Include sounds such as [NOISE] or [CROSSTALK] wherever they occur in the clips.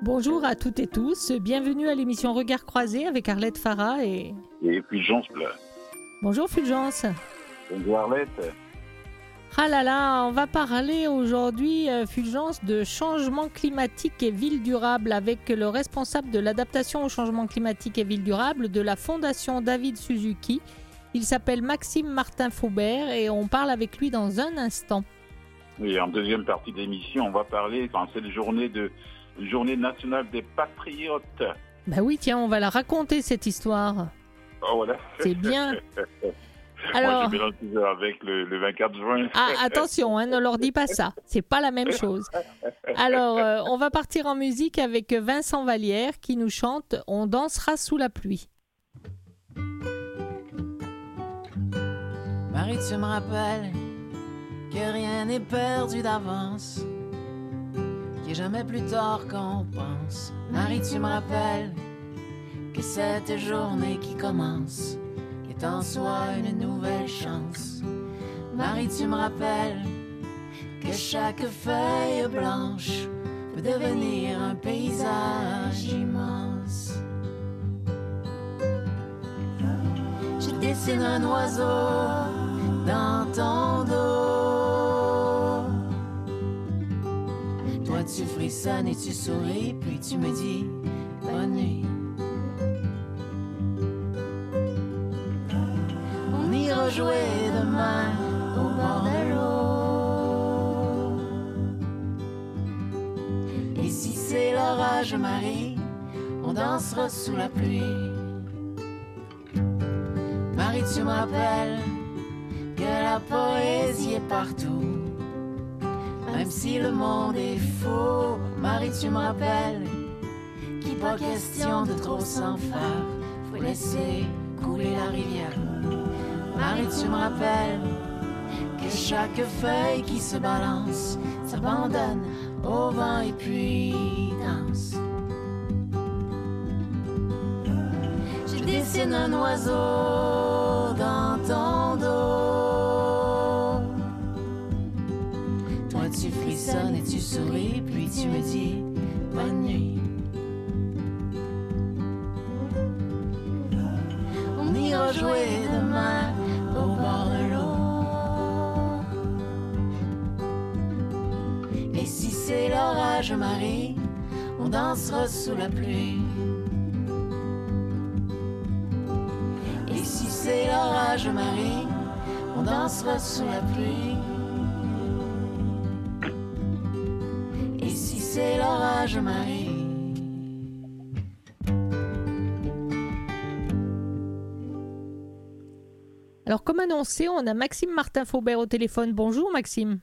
Bonjour à toutes et tous, bienvenue à l'émission Regard croisé avec Arlette Farah et... Et Fulgence Bleu. Bonjour Fulgence. Bonjour Arlette. Ah là là, on va parler aujourd'hui, euh, Fulgence, de changement climatique et ville durable avec le responsable de l'adaptation au changement climatique et ville durable de la Fondation David Suzuki. Il s'appelle Maxime Martin Faubert et on parle avec lui dans un instant. Oui, en deuxième partie d'émission, on va parler, enfin, c'est la journée de journée nationale des patriotes. Bah oui, tiens, on va la raconter cette histoire. Oh voilà. C'est bien. [LAUGHS] Alors, Moi, je avec le, 24 juin. Ah, attention, hein, ne leur dis pas ça. C'est pas la même chose. Alors, euh, on va partir en musique avec Vincent Vallière qui nous chante On dansera sous la pluie. Marie, tu me rappelles que rien n'est perdu d'avance qu'il jamais plus tard qu'on pense. Marie, tu me rappelles que cette journée qui commence est en soi une nouvelle chance. Marie, tu me rappelles que chaque feuille blanche peut devenir un paysage immense. Je dessine un oiseau dans ton dos. Tu frissonnes et tu souris, puis tu me dis bonne nuit. On ira jouer demain au bord de l'eau. Et si c'est l'orage, Marie, on dansera sous la pluie. Marie, tu me rappelles que la poésie est partout même si le monde est faux, Marie, tu me rappelles qu'il pas question de trop s'en faire. Faut laisser couler la rivière. Marie, tu me rappelles que chaque feuille qui se balance s'abandonne au vent et puis danse. Je dessine un oiseau puis tu me dis bonne nuit. On ira jouer demain au bord de l'eau. Et si c'est l'orage, Marie, on dansera sous la pluie. Et si c'est l'orage, Marie, on dansera sous la pluie. C'est l'orage, Marie. Alors, comme annoncé, on a Maxime Martin Faubert au téléphone. Bonjour, Maxime.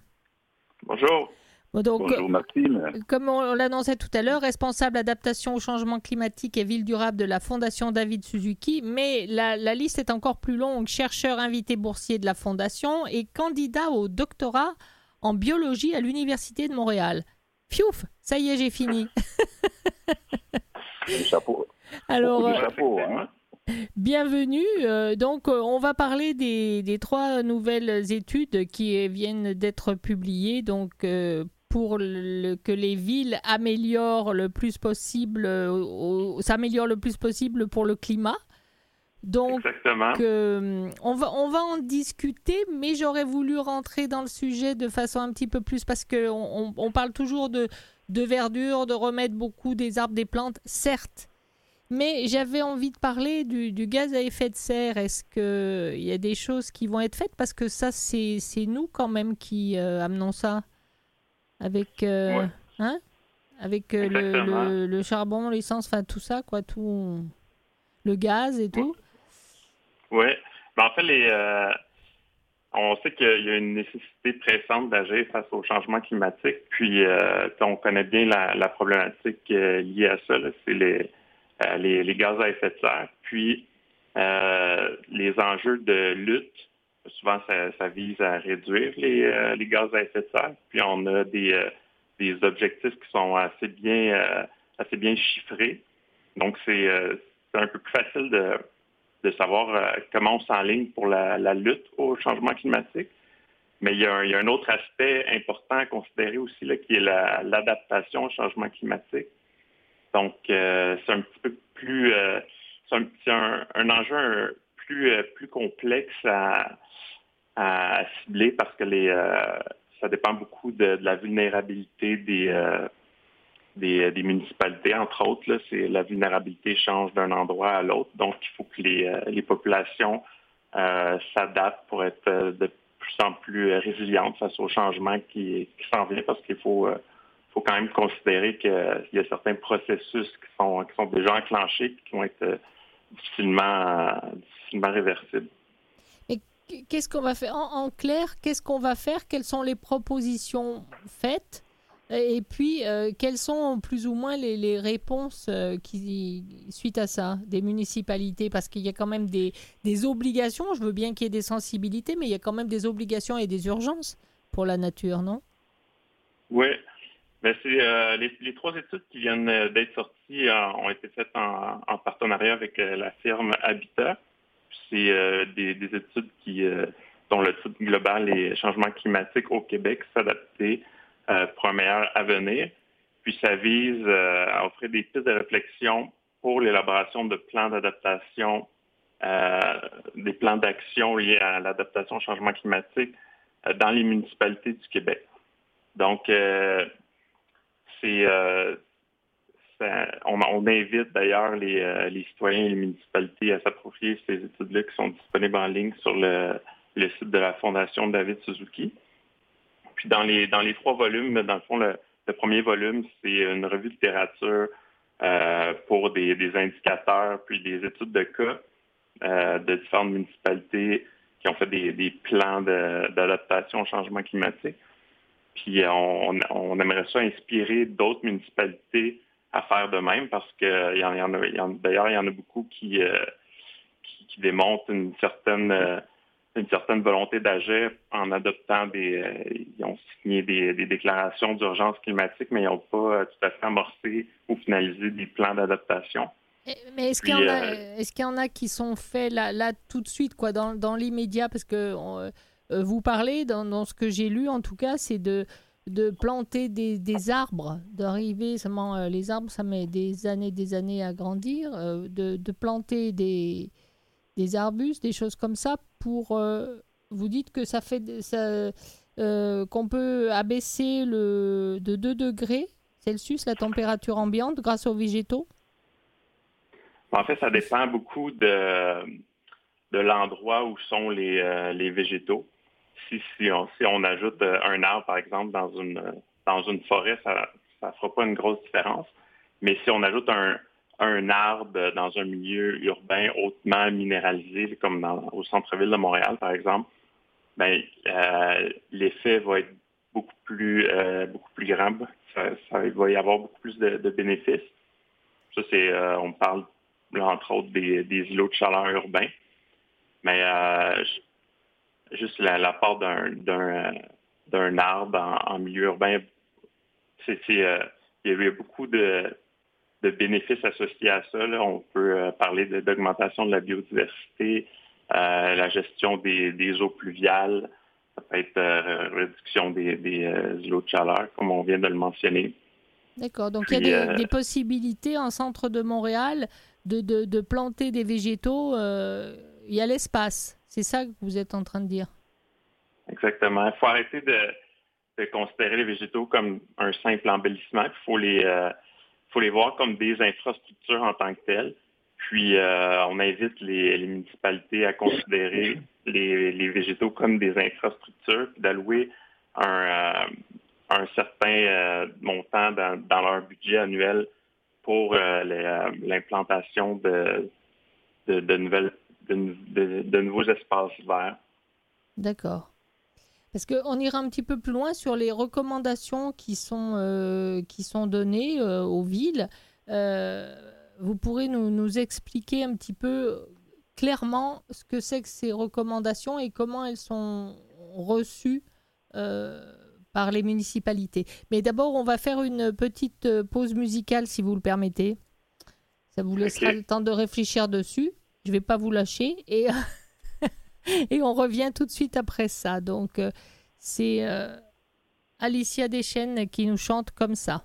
Bonjour. Bonjour Maxime. Comme on l'annonçait tout à l'heure, responsable adaptation au changement climatique et ville durable de la Fondation David Suzuki, mais la, la, liste est encore plus longue. Chercheur invité boursier de la Fondation et candidat au doctorat en biologie à l'Université de Montréal. Fiouf, ça y est, j'ai fini. [LAUGHS] chapeau. Alors, hein. bienvenue. Euh, donc, euh, on va parler des, trois nouvelles études qui viennent d'être publiées. Donc, euh, pour que les villes améliorent le plus possible, s'améliorent le plus possible pour le climat. Donc, euh, on, va, on va en discuter, mais j'aurais voulu rentrer dans le sujet de façon un petit peu plus parce qu'on on, parle toujours de, de verdure, de remettre beaucoup des arbres, des plantes, certes. Mais j'avais envie de parler du, gaz à effet de serre. Est-ce qu'il y a des choses qui vont être faites? Parce que ça, c'est nous quand même qui euh, amenons ça avec, euh, hein? Avec le, le, charbon, l'essence, enfin tout ça, quoi, tout le gaz et tout. Oui. Ben, en fait, les, euh, on sait qu'il y a une nécessité pressante d'agir face au changement climatique. Puis, euh, on connaît bien la, problématique euh, liée à ça. C'est les, les, gaz à effet de serre. Puis, les enjeux de lutte, souvent, ça, vise à réduire les, gaz à effet de serre. Puis, on a des, des objectifs qui sont assez bien, assez bien chiffrés. Donc, c'est un peu plus facile de de savoir euh, comment on s'enligne pour la, lutte au changement climatique. Mais il y, a un, autre aspect important à considérer aussi, là, qui est l'adaptation au changement climatique. Donc, c'est un petit peu plus, c'est un, enjeu plus, plus complexe à, cibler parce que ça dépend beaucoup de, la vulnérabilité des, des, des, municipalités, entre autres. c'est la vulnérabilité change d'un endroit à l'autre. Donc, il faut que les, les populations s'adaptent pour être de plus en plus euh, résiliente face au changement qui, s'en vient parce qu'il faut, euh, faut quand même considérer qu'il y a certains processus qui sont, qui sont déjà enclenchés et qui vont être euh, difficilement, difficilement réversibles. Qu'est-ce qu'on va faire? En clair Qu'est-ce qu'on va faire? Quelles sont les propositions faites? Et puis, euh, quelles sont plus ou moins les, réponses euh, qui, suite à ça des municipalités? Parce qu'il y a quand même des, obligations, je veux bien qu'il y ait des sensibilités, mais il y a quand même des obligations et des urgences pour la nature, non? Oui. Ben, euh, les, trois études qui viennent d'être sorties ont été faites en, partenariat avec la firme Habitat. C'est des, des, études qui, dont le titre global est Changement climatique au Québec, s'adapter pour un meilleur. Puis ça vise euh, à offrir des pistes de réflexion pour l'élaboration de plans d'adaptation, euh, des plans d'action liés à l'adaptation au changement climatique dans les municipalités du Québec. Donc, on, invite d'ailleurs les, citoyens et les municipalités à s'approprier ces études-là qui sont disponibles en ligne sur le, site de la Fondation David Suzuki. Puis dans les, dans les trois volumes, dans le fond, le, premier volume, c'est une revue de littérature euh, pour des, indicateurs, puis des études de cas euh, de différentes municipalités qui ont fait des, plans d'adaptation au changement climatique. Puis on, aimerait ça inspirer d'autres municipalités à faire de même parce que y en, a, d'ailleurs, il y en a beaucoup qui, euh, qui, démontrent une certaine une certaine volonté d'agir en adoptant des. Euh, ils ont signé des, déclarations d'urgence climatique, mais ils n'ont pas euh, tout à fait amorcé ou finalisé des plans d'adaptation. Mais est-ce qu'il y, euh, est y, en a qui sont faits là, là tout de suite, quoi, dans, dans l'immédiat? Parce que vous parlez, dans, dans ce que j'ai lu en tout cas, c'est de, de planter des, des arbres, d'arriver seulement. les arbres, ça met des années, des années à grandir, de, de planter des des arbustes, des choses comme ça Euh, vous dites que ça fait euh, qu'on peut abaisser le, de 2 degrés Celsius la température ambiante grâce aux végétaux? En fait, ça dépend beaucoup de, de l'endroit où sont les, euh, les végétaux. Si, si, on, si on ajoute un arbre, par exemple, dans une, dans une forêt, ça ne fera pas une grosse différence. Mais si on ajoute un, un arbre dans un milieu urbain hautement minéralisé, comme au centre-ville de Montréal, par exemple, ben, euh, l'effet va être beaucoup plus, euh, grand. Ça, il va y avoir beaucoup plus de, bénéfices. Ça, c'est, euh, on parle entre autres des, îlots de chaleur urbains. Mais juste la, part d'un, d'un, arbre en, milieu urbain, c'est, il y a beaucoup de de bénéfices associés à ça. On peut euh, parler d'augmentation de, la biodiversité, euh, la gestion des, eaux pluviales, ça peut être euh, réduction des, des eaux de chaleur, comme on vient de le mentionner. D'accord, donc il y a des, possibilités en centre de Montréal de, de, planter des végétaux. il y a l'espace, c'est ça que vous êtes en train de dire? Exactement. Il faut arrêter de, de, considérer les végétaux comme un simple embellissement. Il faut les, faut les voir comme des infrastructures en tant que telles. Puis, euh, on invite les, municipalités à considérer les, végétaux comme des infrastructures, d'allouer un, euh, certain euh, montant dans, leur budget annuel pour l'implantation de, de, nouvelles, de nouveaux espaces verts. D'accord. Est-ce qu'on ira un petit peu plus loin sur les recommandations qui sont, euh, qui sont données euh, aux villes. Euh, vous pourrez nous, nous, expliquer un petit peu clairement ce que c'est que ces recommandations et comment elles sont reçues par les municipalités. Mais d'abord, on va faire une petite pause musicale, si vous le permettez. Ça vous laissera le temps de réfléchir dessus. Je ne vais pas vous lâcher. Et. [LAUGHS] [LAUGHS] Et on revient tout de suite après ça. Donc, euh, c'est euh, Alicia Deschênes qui nous chante comme ça.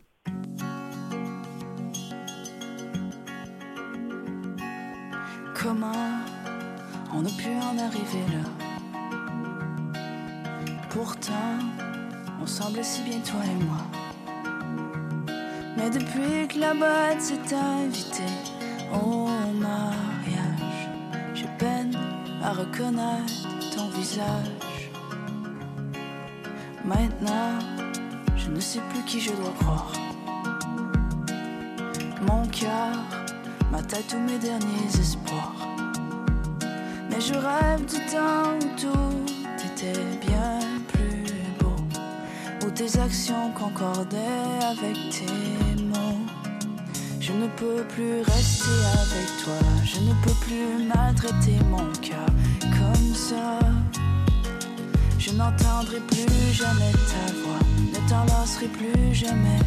Comment on a pu en arriver là? Pourtant, on semblait si bien toi et moi. Mais depuis que la boîte s'est invitée au mariage, j'ai peine à reconnaître ton visage. Maintenant, je ne sais plus qui je dois croire. Mon cœur m'attaque tous mes derniers espoirs. Mais je rêve du temps où tout était bien plus beau, où tes actions concordaient avec tes. Je ne peux plus rester avec toi, je ne peux plus maltraiter mon cœur comme ça. Je n'entendrai plus jamais ta voix, ne t'enlacerai plus jamais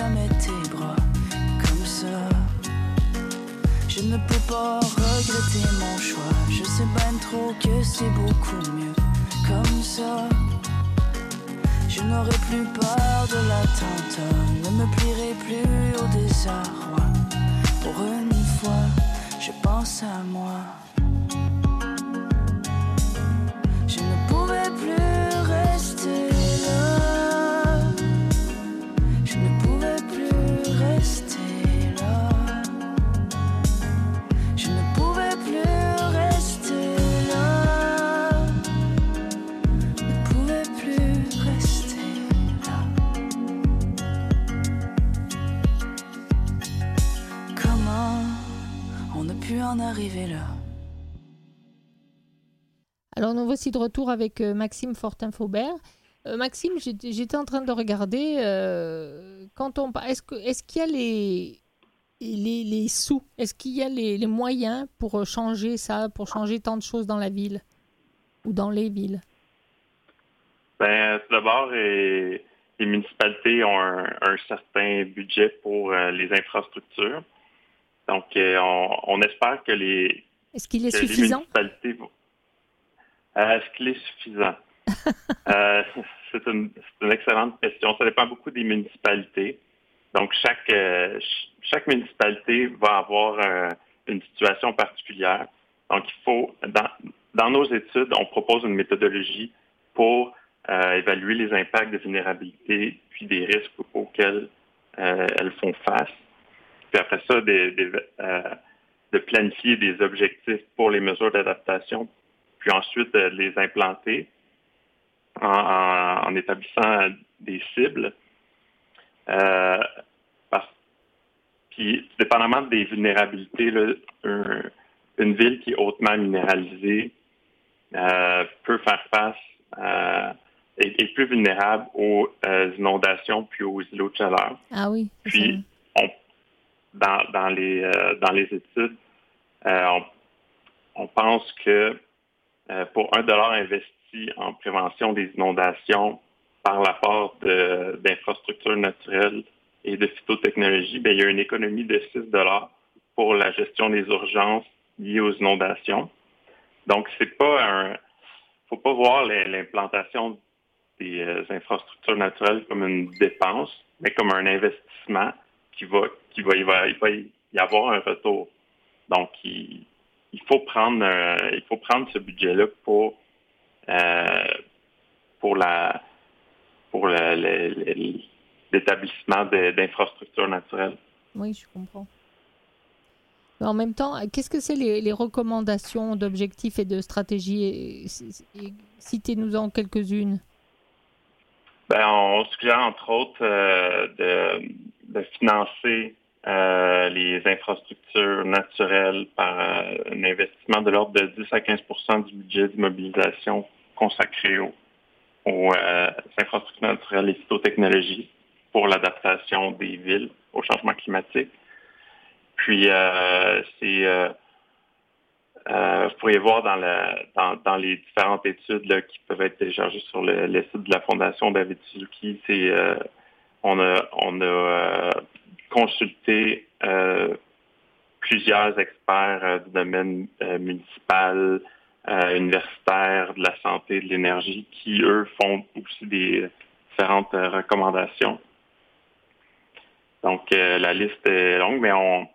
comme ça. Je ne peux pas regretter mon choix. Je sais bien trop que c'est beaucoup mieux comme ça. Je n'aurai plus peur de l'attentat, ne me plierai plus au désarroi. Pour une fois, je pense à moi. Alors nous voici de retour avec euh, Maxime Fortin-Faubert. Euh, Maxime, j'étais en train de regarder, euh, quand on, est-ce qu'il y a les, les, les sous, est-ce qu'il y a les, les moyens pour changer ça, pour changer tant de choses dans la ville ou dans les villes? Ben, tout d'abord, les municipalités ont un, un certain budget pour euh, les infrastructures. Donc, on, on espère que les, Est-ce qu'il est que les suffisant? municipalités vont- Est-ce qu'il est suffisant? [LAUGHS] Euh, c'est une, excellente question. Ça dépend beaucoup des municipalités. Donc, chaque, euh, ch- chaque municipalité va avoir euh, une situation particulière. Donc, il faut, dans, dans nos études, on propose une méthodologie pour euh, évaluer les impacts de vulnérabilité puis des risques auxquels euh, elles font face. Puis après ça, des- des, euh, de planifier des objectifs pour les mesures d'adaptation, puis ensuite euh, de les implanter en, en- en établissant des cibles. Euh, parce- puis, dépendamment des vulnérabilités, là, un- une ville qui est hautement minéralisée euh, peut faire face à est, plus vulnérable aux euh, inondations puis aux îlots de chaleur. Ah oui. Puis, on, dans, dans, les, euh, dans les études, euh, on, on pense que pour un dollar investi en prévention des inondations par l'apport d'infrastructures naturelles et de phytotechnologie, ben, il y a une économie de 6 dollars pour la gestion des urgences liées aux inondations. Donc, c'est pas faut pas voir l'implantation des euh, infrastructures naturelles comme une dépense, mais comme un investissement qui va, qui va, va y avoir un retour. Donc, il, il faut prendre, euh, il faut prendre ce budget-là pour, euh, pour la, pour l'établissement d'infrastructures naturelles. Oui, je comprends. Mais en même temps, qu'est-ce que c'est les, les recommandations d'objectifs et de stratégies? Et- Citez-nous-en quelques-unes. Ben, on suggère entre autres euh, de, de financer euh, les infrastructures naturelles par euh, un investissement de l'ordre de 10 à 15% du budget d'immobilisation consacré aux, aux infrastructures naturelles et phytotechnologies pour l'adaptation des villes au changement climatique. Puis, c'est euh, vous pourriez voir dans, les différentes études qui peuvent être téléchargées sur le, site de la Fondation David Suzuki. C'est, euh, on a, euh, consulté plusieurs experts du domaine municipal, universitaire, de la santé, de l'énergie, qui, eux, font aussi des différentes recommandations. Donc, la liste est longue, mais on,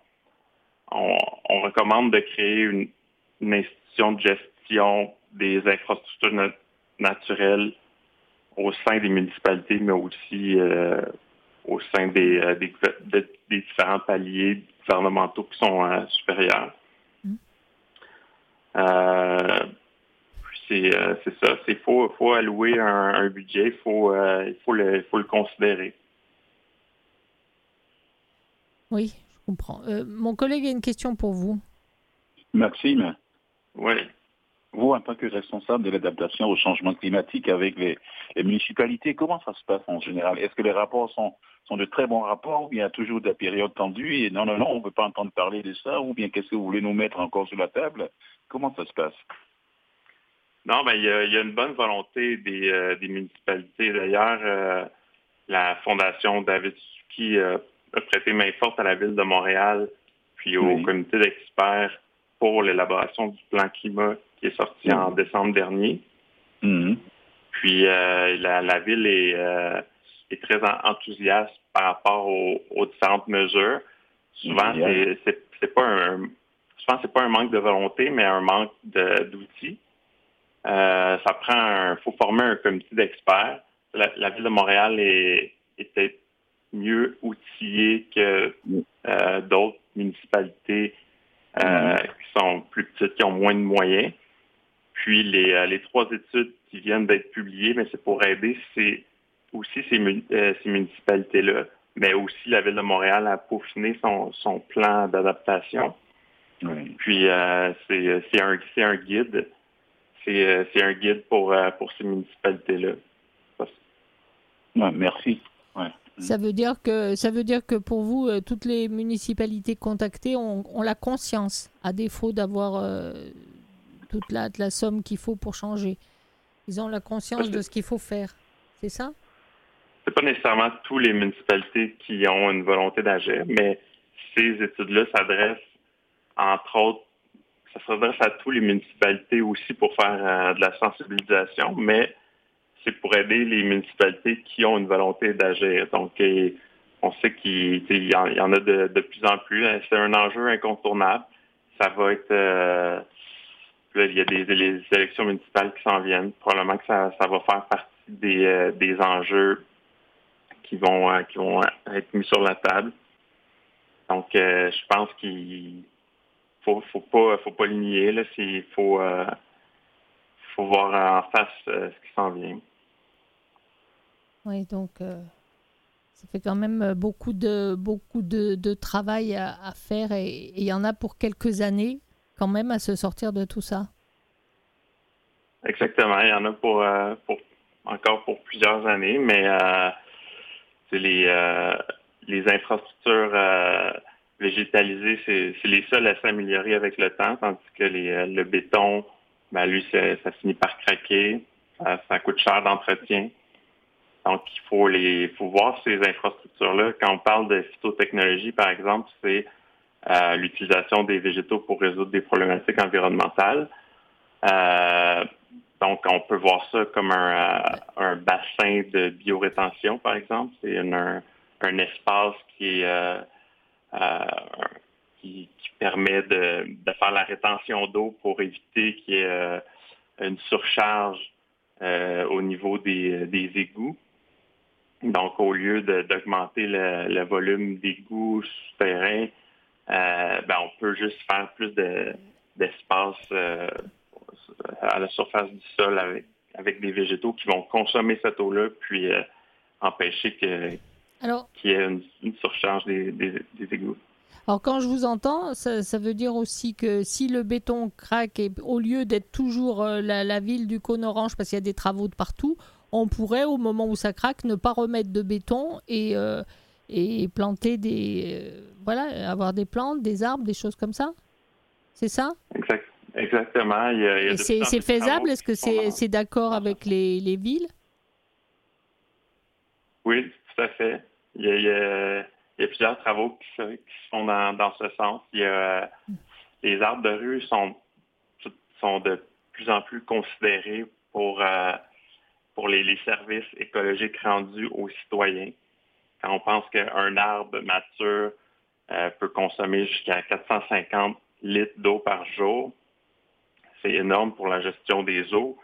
recommande de créer une institution de gestion des infrastructures naturelles au sein des municipalités, mais aussi euh, au sein des, euh, des, différents paliers gouvernementaux qui sont euh, supérieurs. Mm. c'est ça. Il faut, faut allouer un, budget, faut, il faut le, faut le considérer. Oui, je comprends. mon collègue a une question pour vous. Maxime. Oui. Vous, en tant que responsable de l'adaptation au changement climatique avec les, municipalités, comment ça se passe en général? Est-ce que les rapports sont, sont de très bons rapports ou bien il y a toujours des périodes tendues et non, non, non, on ne veut pas entendre parler de ça ou bien qu'est-ce que vous voulez nous mettre encore sur la table? Comment ça se passe? Non, ben, il, y a, une bonne volonté des, euh, municipalités. D'ailleurs, euh, la Fondation David Suzuki a prêté main forte à la ville de Montréal puis au comité d'experts pour l'élaboration du plan climat qui est sorti en mm. décembre dernier. Mm-hmm. Puis euh, la, ville est, euh, est, très enthousiaste par rapport aux, différentes mesures. Souvent, c'est pas un souvent c'est pas un manque de volonté, mais un manque d'outils. Euh, ça prend un, faut former un comité d'experts. La, ville de Montréal est, peut-être mieux outillée que mm. d'autres municipalités euh, qui sont plus petites, qui ont moins de moyens. Puis les, euh, les trois études qui viennent d'être publiées, mais c'est pour aider aussi ces, euh, ces municipalités-là, mais aussi la Ville de Montréal à peaufiner son, son plan d'adaptation. Puis euh, c'est un, un guide. C'est un guide pour, pour ces municipalités-là. merci. Ça veut dire que ça veut dire que pour vous, toutes les municipalités contactées ont, la conscience, à défaut d'avoir euh, toute la, somme qu'il faut pour changer. Ils ont la conscience de ce qu'il faut faire. C'est ça? C'est pas nécessairement toutes les municipalités qui ont une volonté d'agir, mais ces études-là s'adressent, entre autres, ça s'adresse à toutes les municipalités aussi pour faire euh, de la sensibilisation, mais c'est pour aider les municipalités qui ont une volonté d'agir. Donc, on sait qu'il y, en a de, plus en plus. Hein. C'est un enjeu incontournable. Ça va être... Euh, il y a des, élections municipales qui s'en viennent. Probablement que ça, va faire partie des, euh, enjeux qui vont, euh, qui vont être mis sur la table. Donc, je pense qu'il faut, faut pas, faut pas Il faut, faut voir en face ce qui s'en vient. Oui, donc euh, ça fait quand même euh, beaucoup de, beaucoup de, travail à, faire et il y en a pour quelques années quand même à se sortir de tout ça. Exactement, il y en a pour, euh, encore pour plusieurs années, mais c'est les, les infrastructures végétalisées, c'est les seules à s'améliorer avec le temps, tandis que le béton, ben, lui, ça finit par craquer, ça coûte cher d'entretien. Donc, il faut les, faut voir ces infrastructures-là. Quand on parle de phytotechnologie, par exemple, c'est euh, l'utilisation des végétaux pour résoudre des problématiques environnementales. Euh, donc, on peut voir ça comme un, euh, bassin de biorétention, par exemple. C'est un, espace qui qui, permet de, faire la rétention d'eau pour éviter qu'il y ait une surcharge au niveau des égouts. Donc, au lieu d'augmenter le, volume d'égouts souterrains, euh, ben, on peut juste faire plus d'espace euh, à la surface du sol avec, des végétaux qui vont consommer cette eau-là, puis euh, empêcher qu'il y ait une, surcharge des, égouts. Alors quand je vous entends, ça, veut dire aussi que si le béton craque, et au lieu d'être toujours la, ville du cône orange, parce qu'il y a des travaux de partout, on pourrait, au moment où ça craque, ne pas remettre de béton et, et planter des. voilà, avoir des plantes, des arbres, des choses comme ça C'est ça? Exactement. c'est faisable? Est-ce que c'est d'accord avec les, les villes? Oui, tout à fait. Il y a, il y a plusieurs travaux qui se, font dans, ce sens. les arbres de rue sont, sont de plus en plus considérés pour, euh, pour les, services écologiques rendus aux citoyens. Quand on pense qu'un arbre mature euh, peut consommer jusqu'à 450 litres d'eau par jour, c'est énorme pour la gestion des eaux.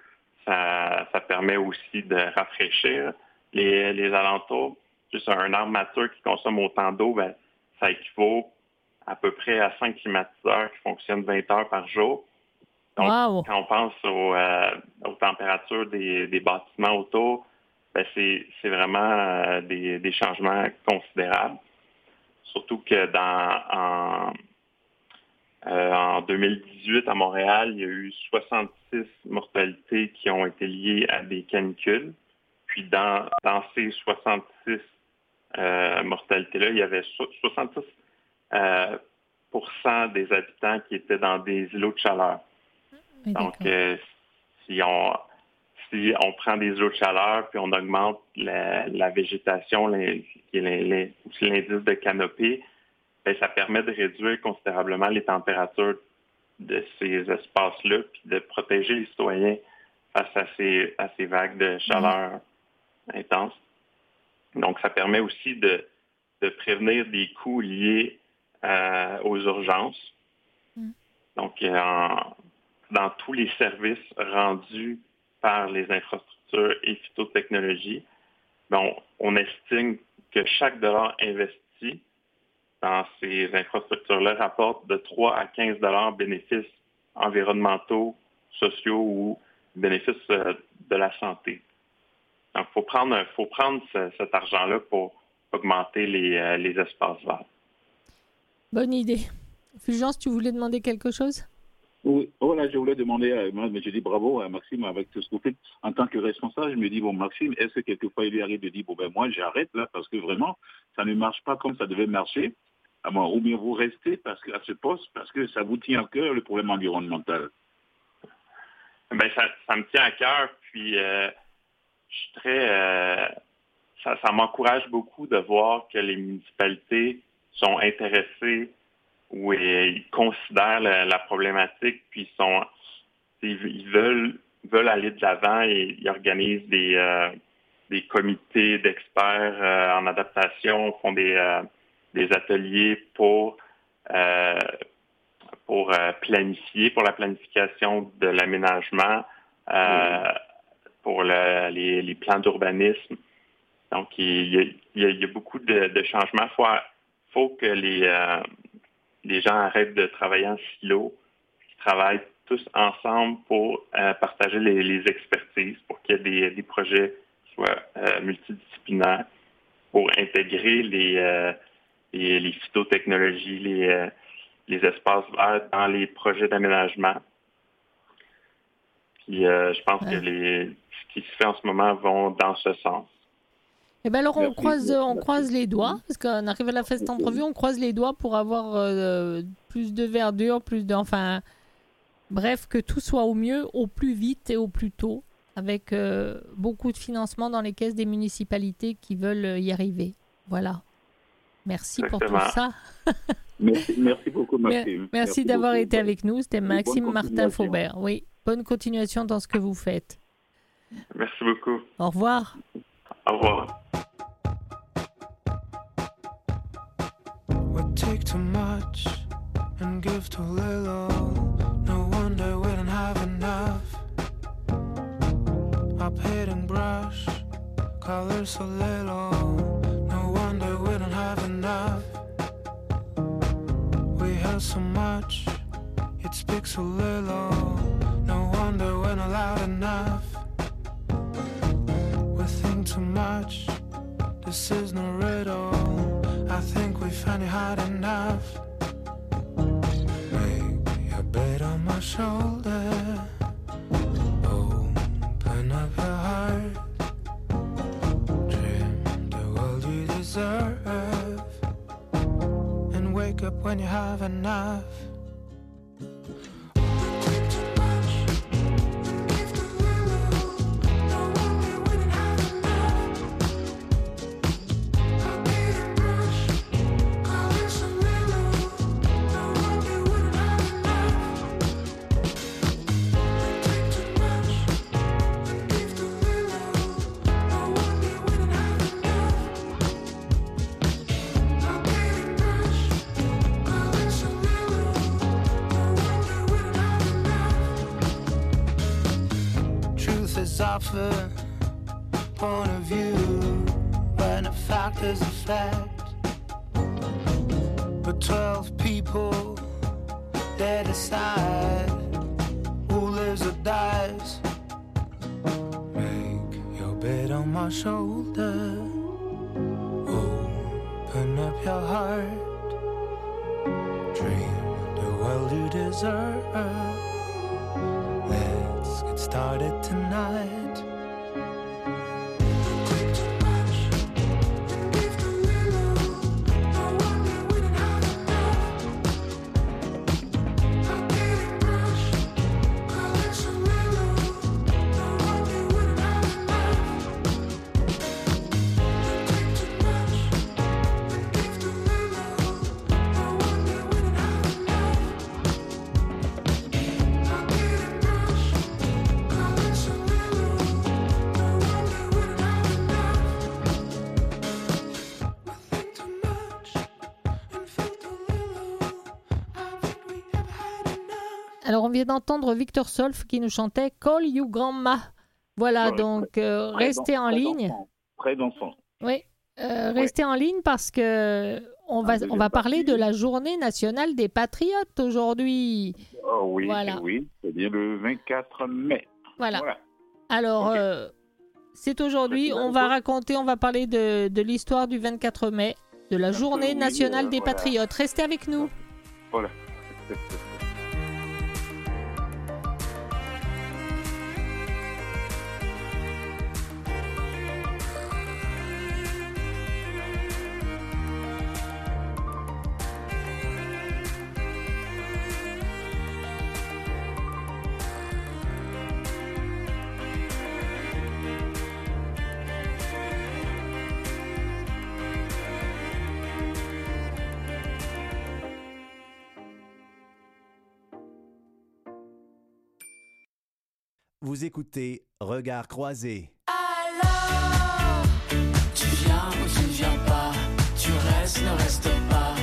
Ça, permet aussi de rafraîchir les, les alentours juste un arbre mature qui consomme autant d'eau, ben, ça équivaut à peu près à 5 climatiseurs qui fonctionnent 20 heures par jour. Donc, quand on pense euh, aux températures des, bâtiments autour, c'est vraiment euh, des, changements considérables. Surtout que dans en, 2018, euh, à Montréal, il y a eu 66 mortalités qui ont été liées à des canicules. Puis dans, dans ces 66 euh, mortalité-là, il y avait 66% euh, des habitants qui étaient dans des îlots de chaleur. Donc, si on si on prend des îlots de chaleur puis on augmente la, végétation, les, l'indice de canopée, ben, ça permet de réduire considérablement les températures de ces espaces-là puis de protéger les citoyens face à ces, à ces vagues de chaleur intenses. Donc, ça permet aussi de, prévenir des coûts liés euh, aux urgences. Mm. Donc, dans tous les services rendus par les infrastructures et phytotechnologies, ben, on, estime que chaque dollar investi dans ces infrastructures-là rapporte de 3 à 15 dollars bénéfices environnementaux, sociaux ou bénéfices euh, de la santé. Donc, il faut prendre, faut prendre cet argent-là pour augmenter les, euh, les, espaces verts. Bonne idée. Fulgence, tu voulais demander quelque chose? Oui, voilà, je voulais demander, à, mais je dis bravo à Maxime avec tout ce que vous faites. En tant que responsable, je me dis, bon, Maxime, est-ce que quelquefois il lui arrive de dire, bon, ben moi, j'arrête là parce que vraiment, ça ne marche pas comme ça devait marcher. Ah, ou bien vous restez parce à ce poste parce que ça vous tient à cœur le problème environnemental? Ben, ça, ça me tient à cœur. Puis, euh, je suis très. Euh, ça, m'encourage beaucoup de voir que les municipalités sont intéressées ou ils considèrent la, problématique, puis sont, ils, veulent, veulent aller de l'avant et ils organisent des, euh, des comités d'experts euh, en adaptation, font des, des ateliers pour, pour planifier, pour la planification de l'aménagement pour les, plans d'urbanisme. Donc, il y, a, beaucoup de, changements. Il faut, que les, euh, les gens arrêtent de travailler en silo, qu'ils travaillent tous ensemble pour euh, partager les, expertises, pour qu'il y ait des, projets qui soient euh, multidisciplinaires, pour intégrer les, les, phytotechnologies, les, les espaces verts dans les projets d'aménagement. Puis je pense que les, qui se fait en ce moment vont dans ce sens. Eh bien alors on croise, on croise les doigts, parce qu'on arrive à la fête d'entrevue, on croise les doigts pour avoir euh, plus de verdure, plus de... Enfin, bref, que tout soit au mieux, au plus vite et au plus tôt, avec euh, beaucoup de financement dans les caisses des municipalités qui veulent y arriver. Voilà. Merci pour tout ça. [LAUGHS] merci, beaucoup, Maxime. Merci, d'avoir été avec nous. C'était Maxime Martin Faubert. Oui, bonne continuation dans ce que vous faites. Merci beaucoup. Au revoir. Au revoir. We take too much and give too little. No wonder we don't have enough. Up hitting brush, color so little. No wonder we don't have enough. We have so much, it speaks so little. No wonder we're not loud enough too much. This is no riddle. I think we found it hard enough. Make a bed on my shoulder. Open up your heart. Dream the world you deserve. And wake up when you have enough. point of view when a fact is a fact. But 12 people, they decide. about it tonight. d'entendre Victor Solf qui nous chantait Call You Grandma. Voilà, donc euh, restez en ligne. Près d'enfants. Oui, euh, restez en ligne parce que on va, on va parler de la journée nationale des patriotes aujourd'hui. Oh oui, voilà. oui, c'est bien le 24 mai. Voilà. voilà. Alors, euh, c'est aujourd'hui, on va raconter, on va parler de, de l'histoire du 24 mai, de la journée nationale des patriotes. Restez avec nous. Voilà. Vous écoutez Regards croisés. Alors, tu viens ou tu ne viens pas, tu restes, ne reste pas.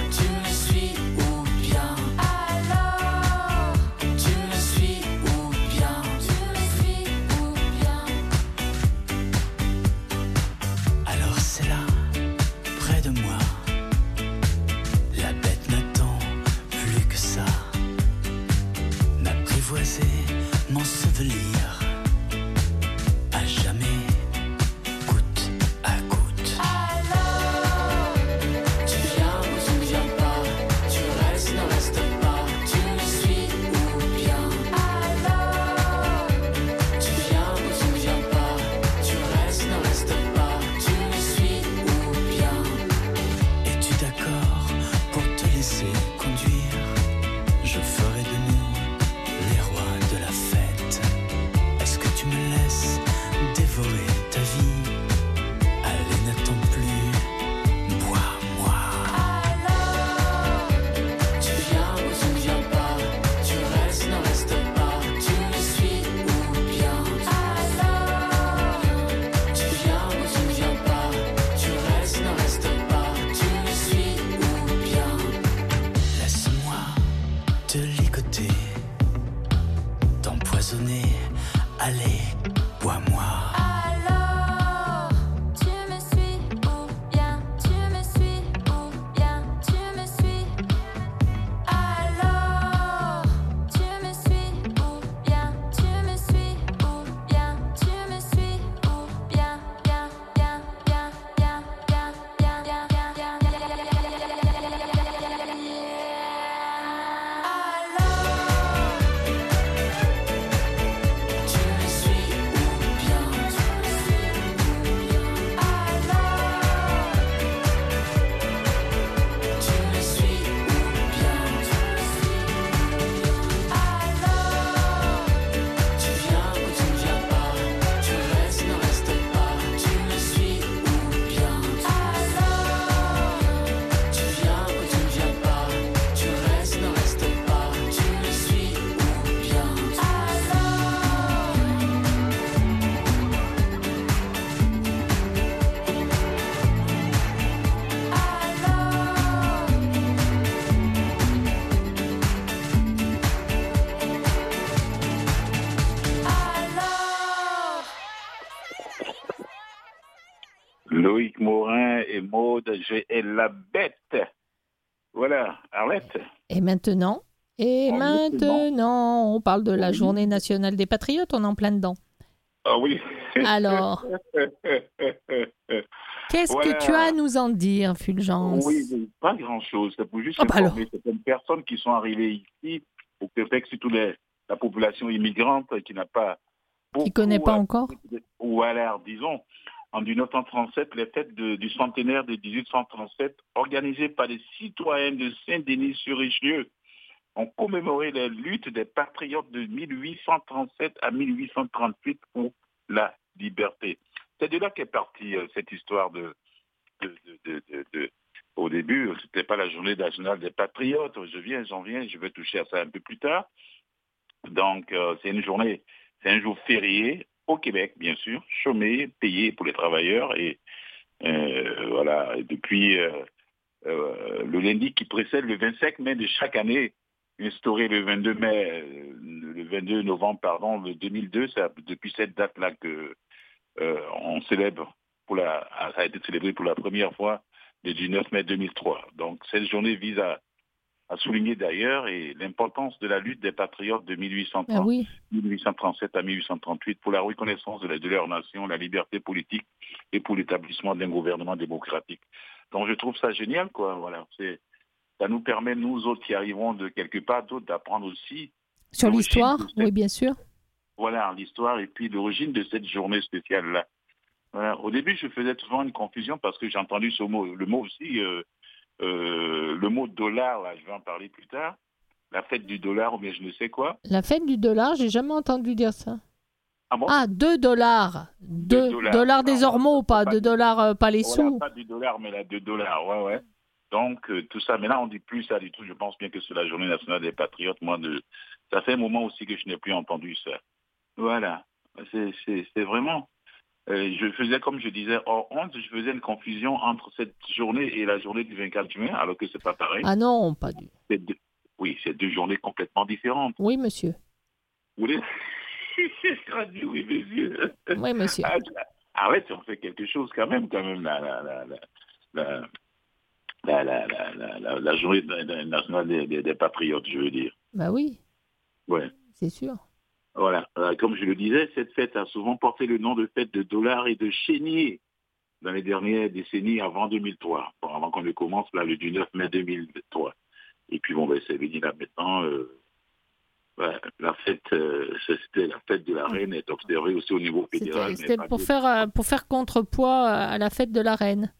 Maintenant Et Oh, maintenant, on parle de la Oui. journée nationale des patriotes, on est en plein dedans. Ah oui. Alors, [LAUGHS] qu'est-ce Voilà. que tu as à nous en dire, Fulgence? Oui, pas grand-chose. C'est pour juste bah informer certaines personnes qui sont arrivées ici au Québec, surtout les- la population immigrante qui n'a pas... Qui beaucoup connaît pas encore? Ou alors, disons, en 1937, les fêtes du centenaire de 1837, organisées par des citoyens de Saint-Denis-sur-Richelieu, ont commémoré les luttes des patriotes de 1837 à 1838 pour la liberté. C'est de là qu'est partie euh, cette histoire de- au début, ce n'était pas la journée nationale des patriotes. Je viens, j'en viens, je vais toucher à ça un peu plus tard. Donc, euh, c'est une journée, c'est un jour férié au Québec, bien sûr, chômé, payé pour les travailleurs. Et euh, voilà, depuis euh, euh, le lundi qui précède le 25 mai de chaque année, instauré le 22 mai, le 22 novembre, pardon, le 2002, c'est depuis cette date-là que on célèbre pour la, ça a été célébré pour la première fois le 19 mai 2003. Donc cette journée vise à, à souligner d'ailleurs l'importance de la lutte des patriotes de 1830, Ah oui, 1837 à 1838 pour la reconnaissance de, la- de leur nation, la liberté politique et pour l'établissement d'un gouvernement démocratique. Donc je trouve ça génial, quoi. Voilà, ça nous permet nous autres qui arrivons de quelque part d'autre d'apprendre aussi sur l'histoire, cette- oui, bien sûr. voilà l'histoire et puis l'origine de cette journée spéciale-là. Voilà. Au début, je faisais souvent une confusion parce que j'ai entendu ce mot, le mot aussi, euh, euh, le mot dollar, là, je vais en parler plus tard, la fête du dollar ou bien je ne sais quoi. La fête du dollar, j'ai jamais entendu dire ça. Ah bon? Ah, 2 dollars. 2 dollars. dollars des Non, ormeaux, pas pas 2 du- dollars, euh, pas les Voilà, sous. pas du dollar, mais là, deux dollars, ouais, ouais. Donc, euh, tout ça, mais là, on dit plus ça du tout. Je pense bien que c'est la journée nationale des patriotes. Moi, de... ça fait un moment aussi que je n'ai plus entendu ça. Voilà. C'est vraiment je faisais, comme je disais, hors honte, je faisais une confusion entre cette journée et la journée du 24 juin, alors que c'est pas pareil. Ah non, pas du tout. Oui, c'est deux journées complètement différentes. Oui, monsieur. Vous voulez Oui, monsieur. Oui, monsieur. Ah, ah ouais, on fait quelque chose quand même, quand même, la, la, la, la, la, la journée nationale des, des patriotes, je veux dire. Bah oui. Ouais. C'est sûr. Voilà. Euh, comme je le disais, cette fête a souvent porté le nom de fête de dollars et de chénier dans les dernières décennies avant 2003, Bon, avant qu'on ne commence là le 19 mai 2003. Et puis bon, ben, c'est venu là maintenant. euh, la fête, euh, c'était la fête de la reine est observée aussi au niveau fédéral. C'était pour faire, pour faire contrepoids à la fête de la reine,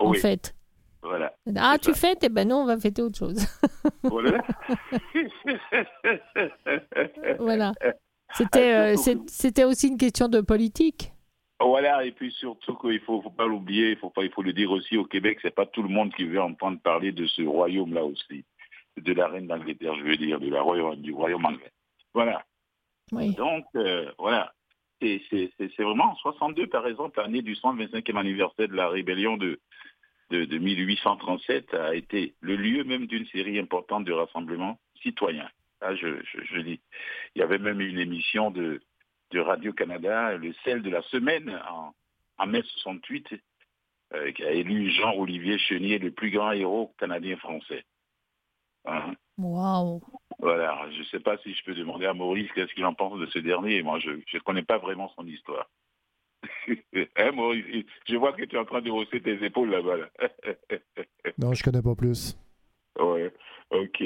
en fait. Voilà. Ah, tu fêtes? Eh ben non, on va fêter autre chose. Voilà. [LAUGHS] voilà. [LAUGHS] C'était Ah, euh, c'était aussi une question de politique. Voilà, et puis surtout qu'il faut, faut pas l'oublier, il faut pas, il faut le dire aussi au Québec, c'est pas tout le monde qui veut entendre parler de ce royaume-là aussi, de la reine d'Angleterre, je veux dire, de la royaume, du royaume anglais. Voilà. Oui. Donc, euh, voilà. Et C'est c'est- c'est vraiment en 62, par exemple, l'année du 125e anniversaire de la rébellion de, de, de 1837 a été le lieu même d'une série importante de rassemblements citoyens. Là, je, je, je dis. Il y avait même une émission de, de Radio-Canada, le sel de la semaine, en, en mai 68, euh, qui a élu Jean-Olivier Chenier, le plus grand héros canadien-français. Hein? Waouh. Voilà, je ne sais pas si je peux demander à Maurice qu'est-ce qu'il en pense de ce dernier. Moi, je ne connais pas vraiment son histoire. [LAUGHS] hein, Maurice? Je vois que tu es en train de hausser tes épaules là-bas. Là. [LAUGHS] Non, je connais pas plus. ouais, ok.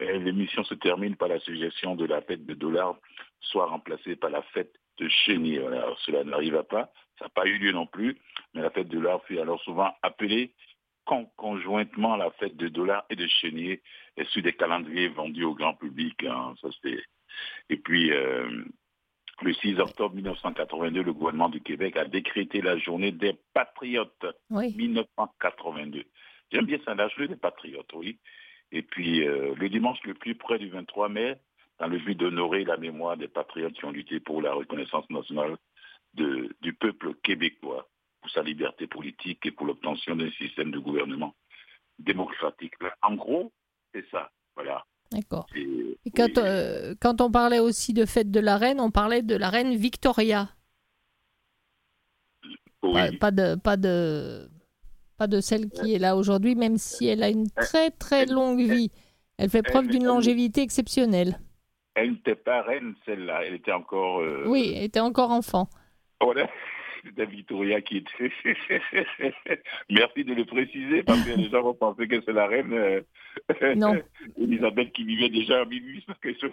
L'émission se termine par la suggestion de la fête de dollars soit remplacée par la fête de. Voilà, alors, cela n'arriva pas, ça n'a pas eu lieu non plus, mais la fête de dollars fut alors souvent appelée con- conjointement à la fête de dollars et de chénier et sur des calendriers vendus au grand public. hein. Ça. Et puis, euh, le 6 octobre 1982, le gouvernement du Québec a décrété la journée des patriotes. Oui. 1982. J'aime bien ça, la journée des patriotes, oui. Et puis, euh, le dimanche le plus près du 23 mai, dans le but d'honorer la mémoire des patriotes qui ont lutté pour la reconnaissance nationale de- du peuple québécois, pour sa liberté politique et pour l'obtention d'un système de gouvernement démocratique. En gros, c'est ça. Voilà. D'accord. Et- Et quand, oui. euh, quand on parlait aussi de fête de la reine, on parlait de la reine Victoria. Pas, Oui. pas de, pas de, pas de celle qui est là aujourd'hui, même si elle a une très très longue vie. Elle fait preuve d'une longévité exceptionnelle. Elle n'était pas reine, celle-là. Elle était encore. euh, Oui, elle était encore enfant. Voilà. [LAUGHS] C'était Victoria qui était. [LAUGHS] Merci de le préciser parce que les gens vont penser que c'est la reine. euh, Non. [LAUGHS] Elisabeth qui vivait déjà en 1800. quelque chose.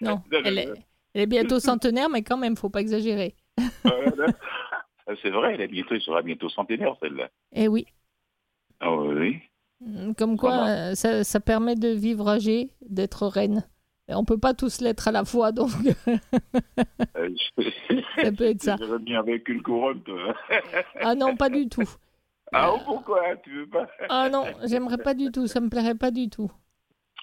Non, elle est, elle est bientôt centenaire, mais quand même, faut pas exagérer. Voilà. C'est vrai, elle, est bientôt, elle sera bientôt centenaire, celle-là. Eh oui, Oh, oui. comme quoi, Voilà. euh, ça, ça permet de vivre âgé, d'être reine. Et on peut pas tous l'être à la fois, [LAUGHS] donc Euh, je- ça peut être ça. [LAUGHS] Je reviens avec une couronne, toi. Ah non, pas du tout. [LAUGHS] Ah, oh, pourquoi Tu veux pas? Ah non, j'aimerais pas du tout, ça me plairait pas du tout.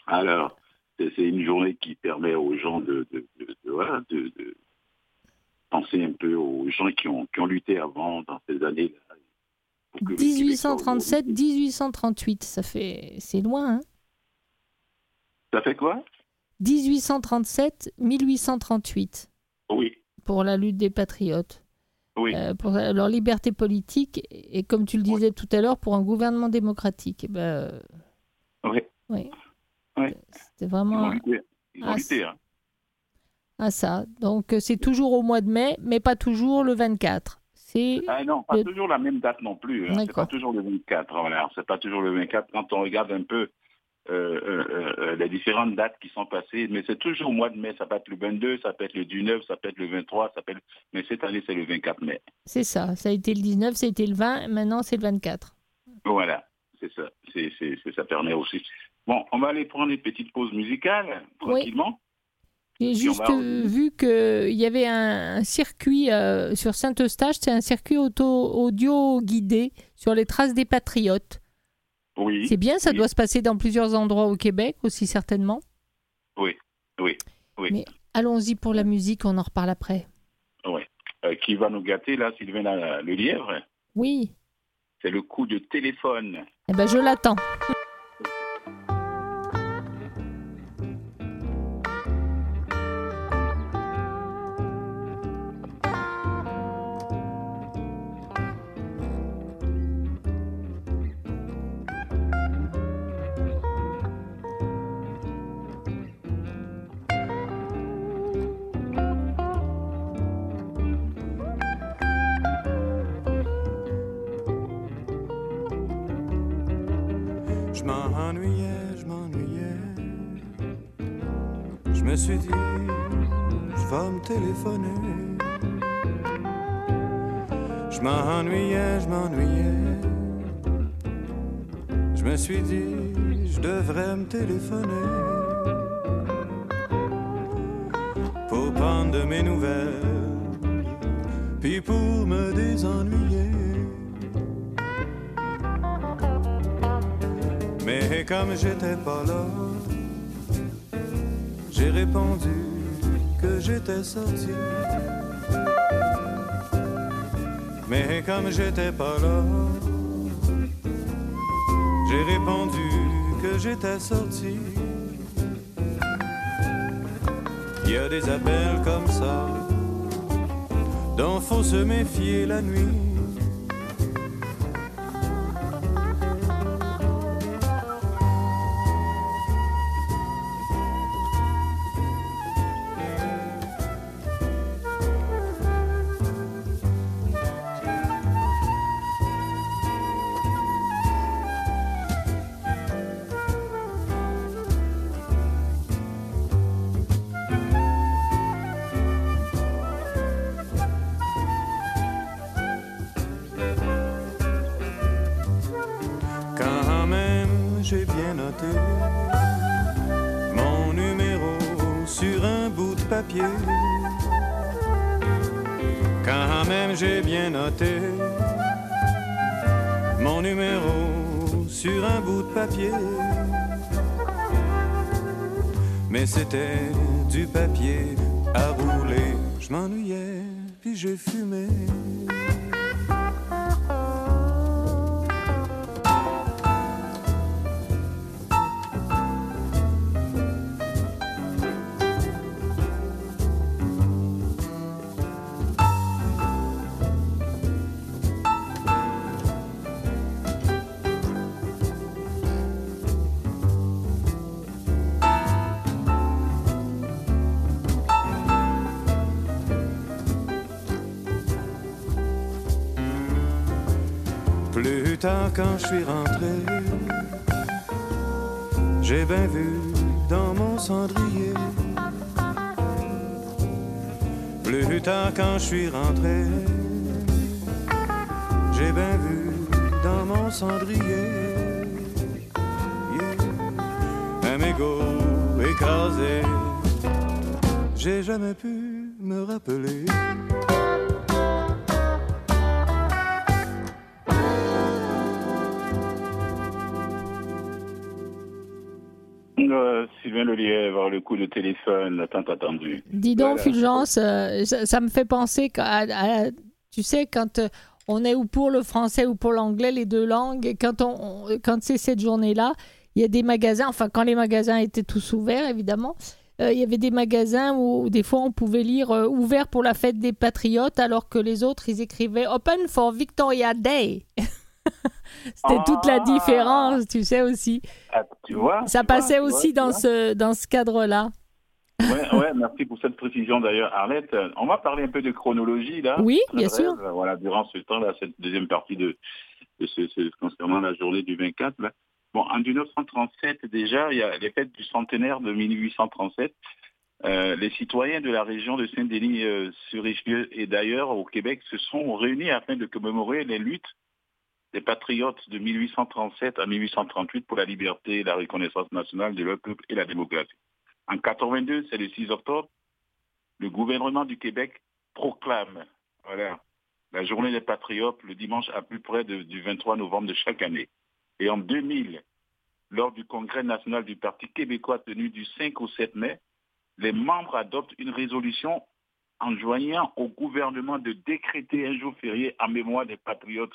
Alors, c'est une journée qui permet aux gens de, de, de- de- voilà, de- de penser un peu aux gens qui ont, qui ont lutté avant, dans ces années-là. pour que le Québec soit 1837, aujourd'hui. 1838, ça fait, c'est loin, hein Ça fait quoi? 1837, 1838 Oui, pour la lutte des patriotes, oui. euh, pour leur liberté politique et, comme tu le disais tout à l'heure, pour un gouvernement démocratique. Eh ben, euh, oui. oui. C'était vraiment. Ils ont Ah, lutté, hein. à ça. Donc euh, c'est toujours au mois de mai, mais pas toujours le 24. C'est Ah non, pas Le- toujours la même date non plus. Hein. C'est pas toujours le 24. Voilà, c'est pas toujours le 24. Quand on regarde un peu euh, euh, euh, les différentes dates qui sont passées, mais c'est toujours au mois de mai. Ça peut être le 22, ça peut être le 19, ça peut être le 23, ça peut être... mais cette année c'est le 24 mai. c'est ça. Ça a été le 19, ça a été le 20, maintenant c'est le 24. Voilà, c'est ça. C'est- ça permet aussi. Bon, on va aller prendre une petite pause musicale, tranquillement. J'ai juste euh, vu qu'il y avait un, circuit euh, sur Saint-Eustache, c'est un circuit auto, audio guidé sur les traces des patriotes. Oui. C'est bien, ça oui. doit se passer dans plusieurs endroits au Québec aussi certainement. Oui, oui, oui. Mais allons-y pour la musique, on en reparle après. oui. Euh, qui va nous gâter là, Sylvain le lièvre? Oui, C'est le coup de téléphone. eh ben je l'attends. M'ennuyais, je m'ennuyais. Je me suis dit, je vais me téléphoner. Je m'ennuyais, je m'ennuyais. Je me suis dit, je devrais me téléphoner. Pour prendre de mes nouvelles, puis pour me désennuyer. Comme j'étais pas là, j'ai répondu que j'étais sorti. Mais comme j'étais pas là, j'ai répondu que j'étais sorti. Il y a des appels comme ça, dont faut se méfier la nuit. J'ai bien noté mon numéro sur un bout de papier. Mais c'était du papier à rouler. Je m'ennuyais, puis j'ai fumé. Tard quand je suis rentré, j'ai bien vu dans mon cendrier. Plus tard quand je suis rentré, j'ai bien vu dans mon cendrier. Un mégot écrasé, j'ai jamais pu me rappeler. Sylvain Lelièvre, le coup de téléphone tant attendu. Dis donc, Voilà. Fulgence, euh, ça, ça me fait penser à- tu sais, quand euh, on est ou pour le français ou pour l'anglais, les deux langues, quand, on, on- quand c'est cette journée-là, il y a des magasins, enfin, quand les magasins étaient tous ouverts, évidemment, euh, il y avait des magasins où, des fois on pouvait lire euh, ouvert pour la fête des patriotes, alors que les autres, ils écrivaient open for Victoria Day. C'était toute la Ah. différence, tu sais aussi. Ah, tu vois Ça tu passait vois, aussi dans ce, dans ce cadre-là. Ouais, ouais, merci pour cette précision d'ailleurs, Arlette. On va parler un peu de chronologie là. Oui, bien sûr. Voilà, durant ce temps-là, cette deuxième partie de, de ce, ce- concernant la journée du 24. Là. Bon, en 1937 déjà, il y a les fêtes du centenaire de 1837. Euh, les citoyens de la région de Saint-Denis euh, et d'ailleurs au Québec se sont réunis afin de commémorer les luttes des patriotes de 1837 à 1838 pour la liberté, la reconnaissance nationale de leur peuple et la démocratie. En 82, c'est le 6 octobre, le gouvernement du Québec proclame voilà, la journée des patriotes le dimanche à plus près du 23 novembre de chaque année. Et en 2000, lors du congrès national du Parti québécois tenu du 5 au 7 mai, les membres adoptent une résolution enjoignant au gouvernement de décréter un jour férié en mémoire des patriotes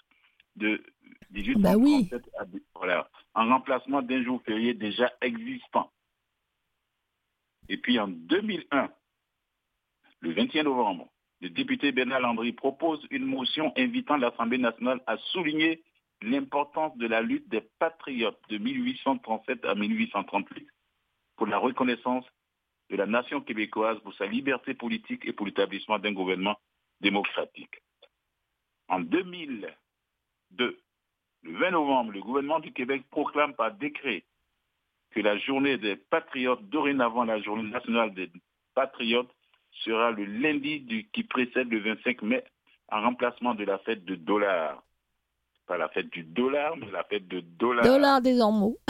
de 1837 Bah oui. à- voilà, en remplacement d'un jour férié déjà existant. Et puis en 2001, le 21 novembre, le député Bernard Landry propose une motion invitant l'Assemblée nationale à souligner l'importance de la lutte des patriotes de 1837 à 1838 pour la reconnaissance de la nation québécoise pour sa liberté politique et pour l'établissement d'un gouvernement démocratique. En 2002, le 20 novembre, le gouvernement du Québec proclame par décret que la journée des patriotes, dorénavant la journée nationale des patriotes, sera le lundi du- qui précède le 25 mai en remplacement de la fête de dollar. Pas la fête du dollar, mais la fête de dollar. Dollar des ormeaux. [LAUGHS]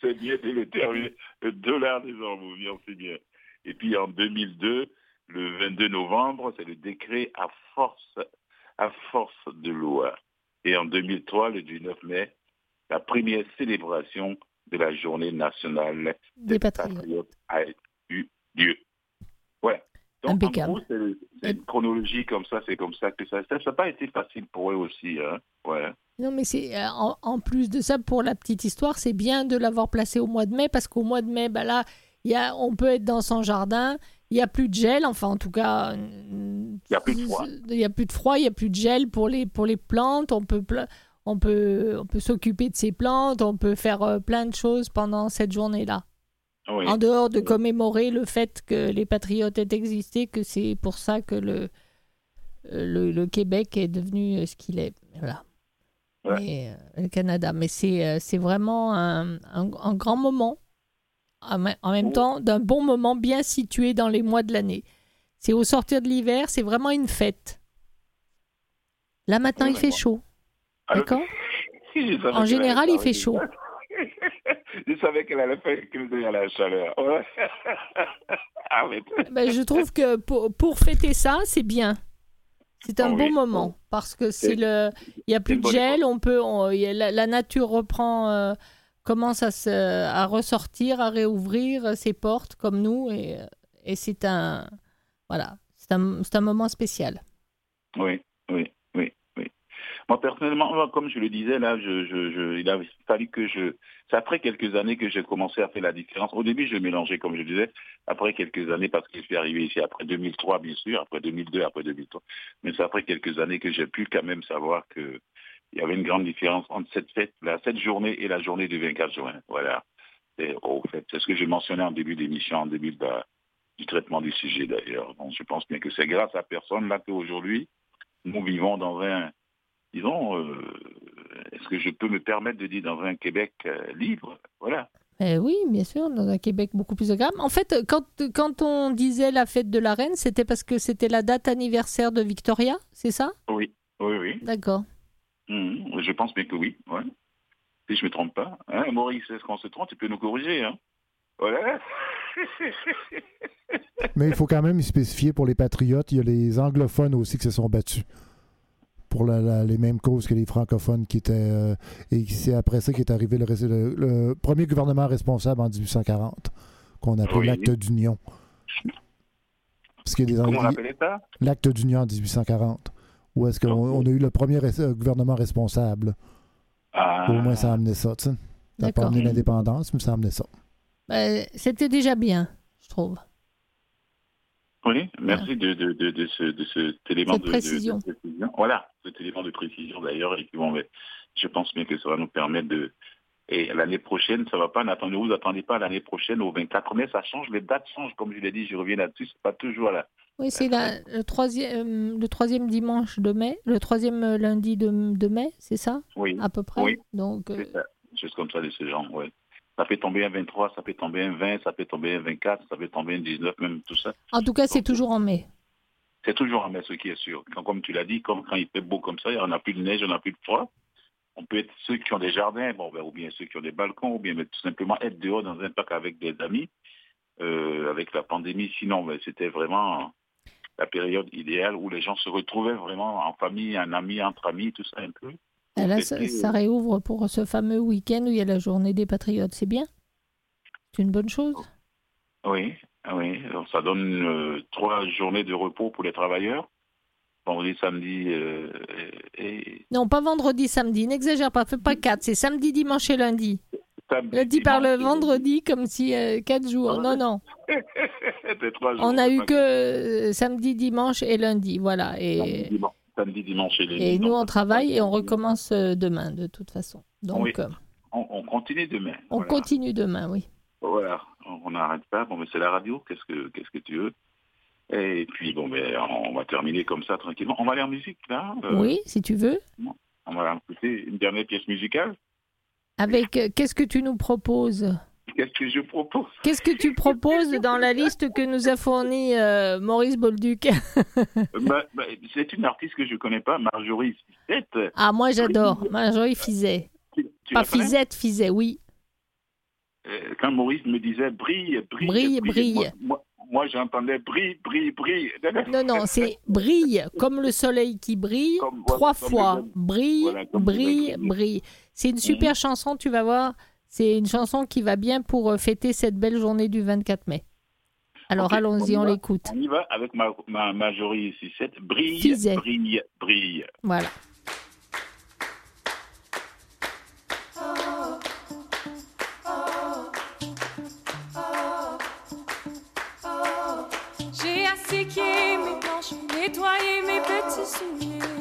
c'est bien dit le terme, le dollar des ormeaux, bien, c'est bien. Et puis en 2002, le 22 novembre, c'est le décret à force, à force de loi. Et en 2003, le 19 mai, la première célébration de la journée nationale Des patriotes. patriotes a eu lieu. Ouais. Donc, Impeccable. en gros, c'est une chronologie comme ça, c'est comme ça que ça. Ça n'a pas été facile pour eux aussi. Hein. Ouais. Non, mais c'est euh, en, en plus de ça, pour la petite histoire, c'est bien de l'avoir placé au mois de mai parce qu'au mois de mai, bah là, il y a, on peut être dans son jardin, il n'y a plus de gel, enfin en tout cas, il y a plus de froid. Il n'y a plus de froid, il n'y a plus de gel pour les, pour les plantes, on peut, on peut, on peut s'occuper de ces plantes, on peut faire euh, plein de choses pendant cette journée-là. Oui. En dehors de commémorer le fait que les patriotes aient existé, que c'est pour ça que le, euh, le, le Québec est devenu euh, ce qu'il est. Voilà. Ouais. Euh, le Canada. Mais c'est euh, c'est vraiment un, un- un grand moment, en me- en même temps, d'un bon moment bien situé dans les mois de l'année. C'est au sortir de l'hiver, c'est vraiment une fête. Là maintenant, il fait chaud. D'accord? En général, il fait chaud. [LAUGHS] je savais qu'elle allait faire que la chaleur. [LAUGHS] Ben, je trouve que pour, pour fêter ça, c'est bien. C'est un Oh bon oui. moment parce que c'est le, il y a plus de gel, on peut, on- la nature reprend, euh, commence à ressortir, à réouvrir ses portes comme nous et, c'est un, voilà, un, un moment spécial. Oui, oui, oui, oui. Moi, personnellement, comme je le disais, là, il a fallu que je... C'est après quelques années que j'ai commencé à faire la différence. Au début, je mélangeais, comme je disais, après quelques années, parce que je suis arrivé ici après 2003, bien sûr, après 2002, après 2003. Mais c'est après quelques années que j'ai pu quand même savoir que il y avait une grande différence entre cette fête, là, cette journée et la journée du 24 juin. Voilà. Fait, c'est ce que je mentionnais en début d'émission, en début de la- du traitement du sujet d'ailleurs. Donc, je pense bien que c'est grâce à personne là qu'aujourd'hui, nous vivons dans un disons, euh, est-ce que je peux me permettre de dire dans un Québec euh, libre? Voilà. Eh oui, bien sûr, dans un Québec beaucoup plus agréable. En fait, quand, quand on disait la fête de la reine, c'était parce que c'était la date anniversaire de Victoria, c'est ça? Oui, oui, oui. D'accord. Mhm, Je pense bien que oui. Ouais. Si je me trompe pas. Hein, Maurice, est-ce qu'on se trompe Tu peux nous corriger. Hein voilà. [LAUGHS] Mais il faut quand même y spécifier pour les patriotes, il y a les anglophones aussi qui se sont battus pour la- la- les mêmes causes que les francophones qui étaient euh, et c'est après ça qu'est arrivé le, le- le premier gouvernement responsable en 1840 qu'on appelait Oui. l'acte d'union. Parce Comment on appelait ça? l'acte d'union en 1840 où est-ce qu'on on a eu le premier res- euh, gouvernement responsable? ah, Au moins ça a amené ça, tu sais. Ça n'a pas amené l'indépendance, mais ça a amené ça. Ben, c'était déjà bien, je trouve. Oui, merci de, de, de, de ce, de cet élément Cette de, de- précision. de précision. Voilà, cet élément de précision d'ailleurs. Et puis bon, mais je pense bien que ça va nous permettre de. Et l'année prochaine, ça va pas. N'attendez vous attendez pas l'année prochaine au 24 mai, ça change. Les dates changent, comme je l'ai dit. Je reviens là-dessus. C'est pas toujours là. Oui, c'est la- le, troisième, le troisième dimanche de mai, le troisième lundi de, de mai, c'est ça, Oui, à peu près Oui. Donc, euh, ça. Juste comme ça de ce genre. Ouais. Ça peut tomber un 23, ça peut tomber un 20, ça peut tomber un 24, ça peut tomber un 19, même tout ça. en tout cas, c'est toujours en mai. C'est toujours un mai, ce qui est sûr. Quand, comme tu l'as dit, comme quand il fait beau comme ça, il n'y en a plus de neige, il n'y en a plus de froid. On peut être ceux qui ont des jardins, bon, ben, ou bien ceux qui ont des balcons, ou bien mais tout simplement être dehors dans un parc avec des amis, euh, avec la pandémie. Sinon, ben, c'était vraiment la période idéale où les gens se retrouvaient vraiment en famille, en amis, entre amis, tout ça un peu. Et là, ça réouvre pour ce fameux week-end où il y a la journée des patriotes. C'est bien? C'est une bonne chose? Oui, oui. Alors, ça donne euh, trois journées de repos pour les travailleurs. Vendredi, samedi euh, et, Non, pas vendredi, samedi. N'exagère pas, fais pas quatre. C'est samedi, dimanche et lundi. Samedi. Lundi par le vendredi comme si euh, quatre jours. Non, non. [LAUGHS] Jours. On a eu que euh, samedi, dimanche et lundi. Voilà. Samedi, Et, dimanche, samedi, dimanche et lundi. et nous, on travaille et on recommence euh, demain, de toute façon. Donc, Oui. euh, On, on continue demain. on voilà. continue demain, oui. Voilà, on n'arrête pas. Bon, mais c'est la radio. Qu'est-ce que qu'est-ce que tu veux? Et puis bon, mais on va terminer comme ça tranquillement. On va aller en musique là. euh, Oui, si tu veux. On va écouter une dernière pièce musicale. Avec, euh, qu'est-ce que tu nous proposes? Qu'est-ce que je propose? Qu'est-ce que tu proposes dans la liste que nous a fournie euh, Maurice Bolduc? Bah, bah, C'est une artiste que je connais pas, Marjorie Fizette. Ah, moi j'adore. Marjorie Fizet. Tu, tu Pas Fizette, Fizet, oui. Euh, Quand Maurice me disait brille, brille, Brille, brille. Moi, moi- moi, j'entendais brille, brille, brille. Non, non, c'est brille, comme le soleil qui brille, Comme- trois comme fois. le- Brille, voilà, brille, brille. brille. C'est une super chanson, tu vas voir. C'est une chanson qui va bien pour euh, fêter cette belle journée du 24 mai. Alors allons-y, on l'écoute. On y va avec ma, ma Marjorie Fizette. Brille, Fizet. brille, brille. Voilà. you.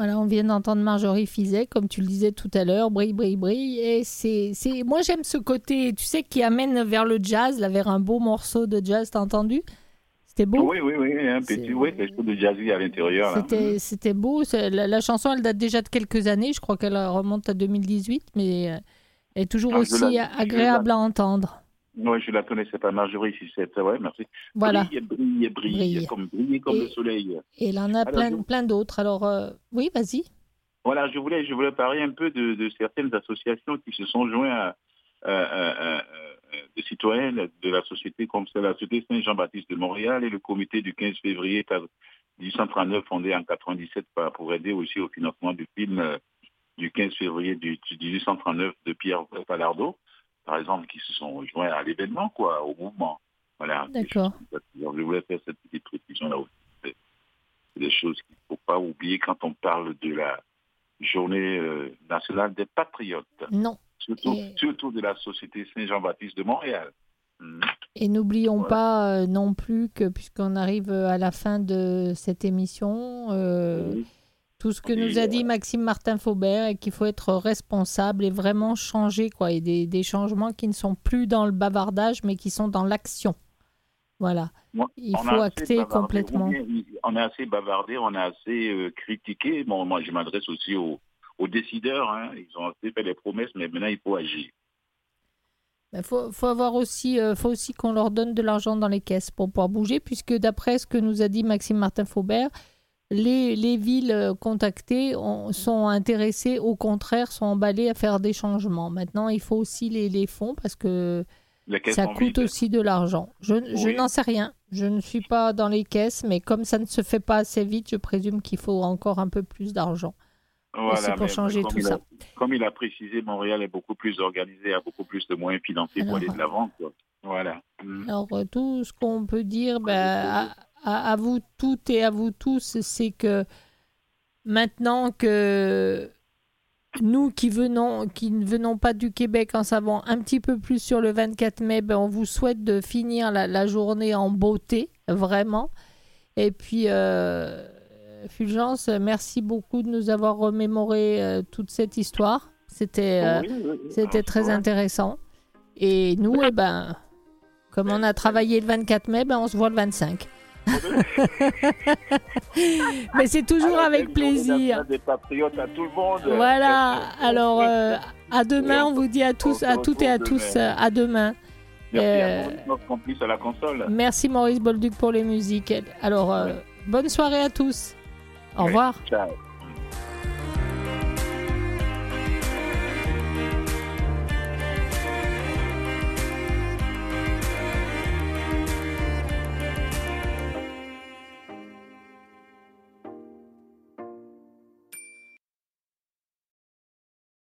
Voilà, on vient d'entendre Marjorie Fizet, comme tu le disais tout à l'heure, brille, brille, brille. Et c'est, c'est, moi j'aime ce côté, tu sais, qui amène vers le jazz, là, vers un beau morceau de jazz, t'as entendu? C'était beau? Oui, oui, oui, un petit, oui, quelque chose de jazzy à l'intérieur. C'était, c'était beau. C'est- La, la chanson, elle date déjà de quelques années. Je crois qu'elle remonte à 2018, mais euh, elle est toujours Ah, aussi la- agréable à entendre. Oui, je la connaissais pas, Marjorie, si c'est ouais, merci. Voilà. Brille, brille, brille, Brille. comme briller comme Et- le soleil. Et il en a Alors, plein, je- plein d'autres. Alors, euh, oui, vas-y. Voilà, je voulais, je voulais parler un peu de, de certaines associations qui se sont jointes à, à- à- à- à- de citoyens de la société comme c'est la Société Saint-Jean-Baptiste de Montréal et le comité du 15 février 1839 fondé en 97 par- pour aider aussi au financement du film euh, du 15 février du, du 1839 de Pierre Palardo, par exemple, qui se sont joints à l'événement, quoi, au mouvement. Voilà. D'accord. Je voulais faire cette petite précision là aussi. C'est des choses qu'il ne faut pas oublier quand on parle de la journée euh, nationale des patriotes, Non. surtout, Et- surtout de la Société Saint-Jean-Baptiste de Montréal. Mhm. Et n'oublions Voilà. pas euh, non plus que, puisqu'on arrive à la fin de cette émission, euh, Oui. Tout ce que nous a dit Maxime Martin Faubert et qu'il faut être responsable et vraiment changer, quoi, et des, des changements qui ne sont plus dans le bavardage, mais qui sont dans l'action. Voilà. Moi, Il faut acter bavardé, complètement. On a assez bavardé, on a assez euh, critiqué. Bon, moi, je m'adresse aussi aux, aux décideurs. hein. Ils ont assez fait des promesses, mais maintenant, il faut agir. Il faut, faut avoir aussi, euh, faut aussi qu'on leur donne de l'argent dans les caisses pour pouvoir bouger, puisque d'après ce que nous a dit Maxime Martin Faubert, les, les villes euh, contactées ont- sont intéressées, au contraire, sont emballées à faire des changements. Maintenant, il faut aussi les, les fonds parce que ça coûte aussi de l'argent. Je, n'en sais rien. Je ne suis pas dans les caisses, mais comme ça ne se fait pas assez vite, je présume qu'il faut encore un peu plus d'argent. aussi pour changer tout a- ça. Comme il a précisé, Montréal est beaucoup plus organisé, a beaucoup plus de moyens financiers pour aller de l'avant. Voilà. Mhm. Alors, euh, tout ce qu'on peut dire ben, à, à- à vous toutes et à vous tous, c'est que maintenant que nous qui, venons, qui ne venons pas du Québec en savant un petit peu plus sur le 24 mai, ben, on vous souhaite de finir la, la journée en beauté, vraiment. Et puis, euh, Fulgence, merci beaucoup de nous avoir remémoré euh, toute cette histoire. C'était euh, c'était très intéressant. Et nous, eh ben, comme on a travaillé le 24 mai, ben, on se voit le 25. [LAUGHS] Mais c'est toujours Alors, avec plaisir. nationale Des patriotes à tout le monde. Voilà. Alors, euh, à demain, on vous dit à tous, à toutes et à tous, euh, à demain. Merci euh, à Maurice, notre complice à la console. Merci Maurice Bolduc pour les musiques. Alors, euh, bonne soirée à tous. Au revoir. Ciao.